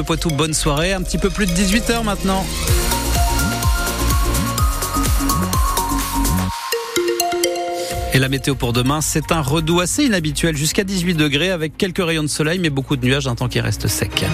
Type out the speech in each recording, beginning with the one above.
Poitou, bonne soirée. Un petit peu plus de 18h maintenant. Et la météo pour demain, c'est un redout assez inhabituel jusqu'à 18 degrés avec quelques rayons de soleil mais beaucoup de nuages, un temps qui reste sec.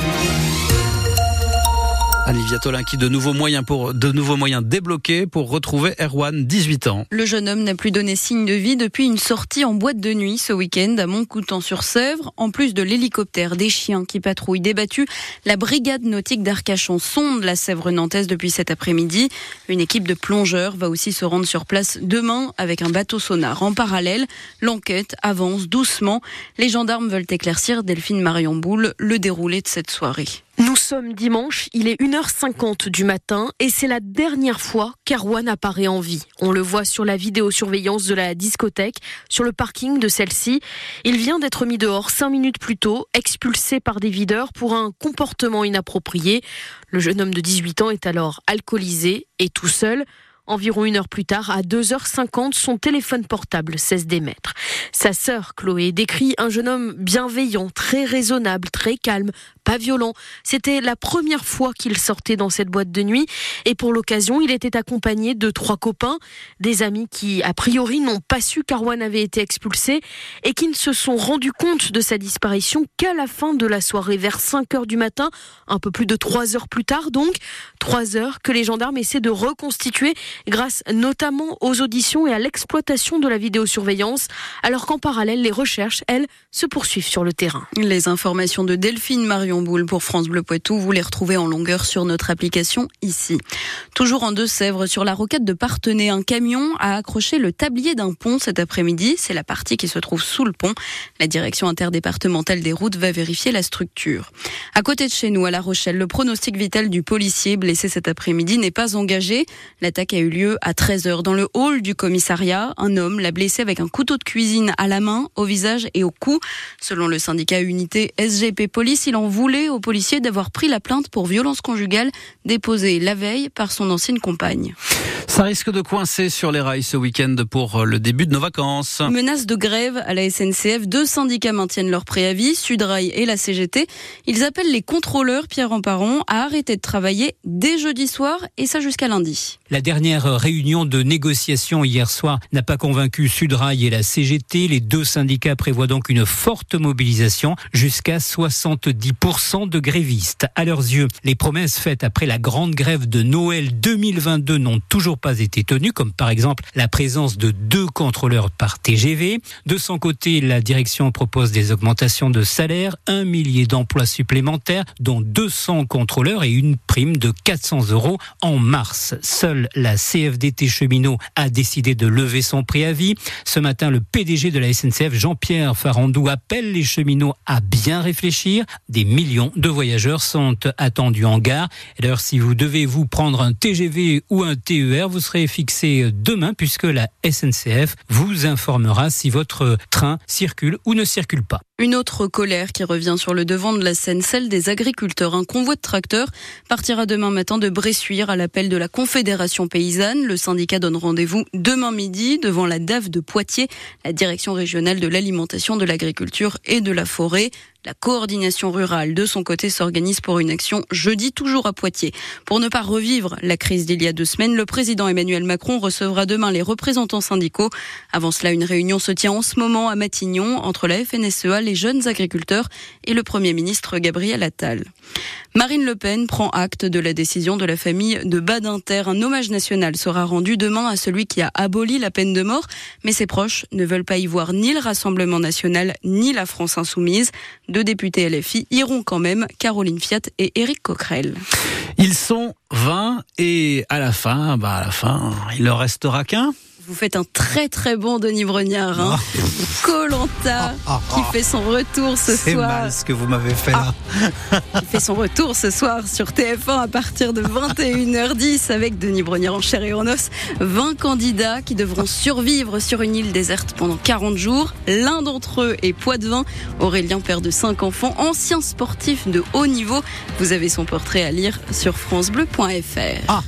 Olivia qui de nouveaux moyens pour de nouveaux moyens débloqués pour retrouver Erwan, 18 ans. Le jeune homme n'a plus donné signe de vie depuis une sortie en boîte de nuit ce week-end à Montcoutan-sur-Sèvre. En plus de l'hélicoptère, des chiens qui patrouillent débattus, la brigade nautique d'Arcachon sonde la Sèvre nantaise depuis cet après-midi. Une équipe de plongeurs va aussi se rendre sur place demain avec un bateau sonar. En parallèle, l'enquête avance doucement. Les gendarmes veulent éclaircir Delphine Marion Boule le déroulé de cette soirée. Nous sommes dimanche, il est 1h50 du matin et c'est la dernière fois qu'Arwan apparaît en vie. On le voit sur la vidéosurveillance de la discothèque, sur le parking de celle-ci. Il vient d'être mis dehors cinq minutes plus tôt, expulsé par des videurs pour un comportement inapproprié. Le jeune homme de 18 ans est alors alcoolisé et tout seul. Environ une heure plus tard, à 2h50, son téléphone portable cesse d'émettre. Sa sœur, Chloé, décrit un jeune homme bienveillant, très raisonnable, très calme, pas violent. C'était la première fois qu'il sortait dans cette boîte de nuit et pour l'occasion, il était accompagné de trois copains, des amis qui, a priori, n'ont pas su qu'Arwan avait été expulsé et qui ne se sont rendus compte de sa disparition qu'à la fin de la soirée, vers 5 heures du matin, un peu plus de 3 heures plus tard donc, 3 heures que les gendarmes essaient de reconstituer grâce notamment aux auditions et à l'exploitation de la vidéosurveillance, alors qu'en parallèle, les recherches, elles, se poursuivent sur le terrain. Les informations de Delphine Marion Pour France Bleu Poitou, vous les retrouvez en longueur sur notre application ici. Toujours en Deux-Sèvres, sur la roquette de Partenay, un camion a accroché le tablier d'un pont cet après-midi. C'est la partie qui se trouve sous le pont. La direction interdépartementale des routes va vérifier la structure. À côté de chez nous, à La Rochelle, le pronostic vital du policier blessé cet après-midi n'est pas engagé. L'attaque a eu lieu à 13h dans le hall du commissariat. Un homme l'a blessé avec un couteau de cuisine à la main, au visage et au cou. Selon le syndicat Unité SGP Police, il en voulait aux policiers d'avoir pris la plainte pour violence conjugale déposée la veille par son ancienne compagne. Ça risque de coincer sur les rails ce week-end pour le début de nos vacances. Menace de grève à la SNCF. Deux syndicats maintiennent leur préavis, Sudrail et la CGT. Ils appellent les contrôleurs, Pierre Emparon, à arrêter de travailler dès jeudi soir et ça jusqu'à lundi. La dernière réunion de négociation hier soir n'a pas convaincu Sudrail et la CGT. Les deux syndicats prévoient donc une forte mobilisation jusqu'à 70% de grévistes. À leurs yeux, les promesses faites après la grande grève de Noël 2022 n'ont toujours pas été tenues, comme par exemple la présence de deux contrôleurs par TGV. De son côté, la direction propose des augmentations de salaire, un millier d'emplois supplémentaires, dont 200 contrôleurs et une prime de 400 euros en mars. La CFDT cheminot a décidé de lever son préavis. Ce matin, le PDG de la SNCF, Jean-Pierre Farandou, appelle les cheminots à bien réfléchir. Des millions de voyageurs sont attendus en gare. D'ailleurs, si vous devez vous prendre un TGV ou un TER, vous serez fixé demain puisque la SNCF vous informera si votre train circule ou ne circule pas. Une autre colère qui revient sur le devant de la scène, celle des agriculteurs. Un convoi de tracteurs partira demain matin de Bressuire à l'appel de la Confédération paysanne. Le syndicat donne rendez-vous demain midi devant la DAF de Poitiers, la direction régionale de l'alimentation, de l'agriculture et de la forêt. La coordination rurale, de son côté, s'organise pour une action jeudi, toujours à Poitiers. Pour ne pas revivre la crise d'il y a deux semaines, le président Emmanuel Macron recevra demain les représentants syndicaux. Avant cela, une réunion se tient en ce moment à Matignon entre la FNSEA, les jeunes agriculteurs et le Premier ministre Gabriel Attal. Marine Le Pen prend acte de la décision de la famille de Badinter. Un hommage national sera rendu demain à celui qui a aboli la peine de mort, mais ses proches ne veulent pas y voir ni le Rassemblement national ni la France insoumise. Deux députés LFI iront quand même, Caroline Fiat et Éric Coquerel. Ils sont 20 et à la fin, bah à la fin, il leur restera qu'un. Vous faites un très très bon Denis Brognard. Hein. Colanta Ah. qui fait son retour ce C'est soir. mal ce que vous m'avez fait là. Qui fait son retour ce soir sur TF1 à partir de 21h10 avec Denis Brognard en chair et en os. 20 candidats qui devront survivre sur une île déserte pendant 40 jours. L'un d'entre eux est Poitvin. Aurélien, père de 5 enfants, ancien sportif de haut niveau. Vous avez son portrait à lire sur francebleu.fr.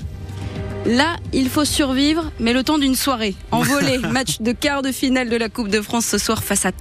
Là, il faut survivre, mais le temps d'une soirée. En volée, match de quart de finale de la Coupe de France ce soir face à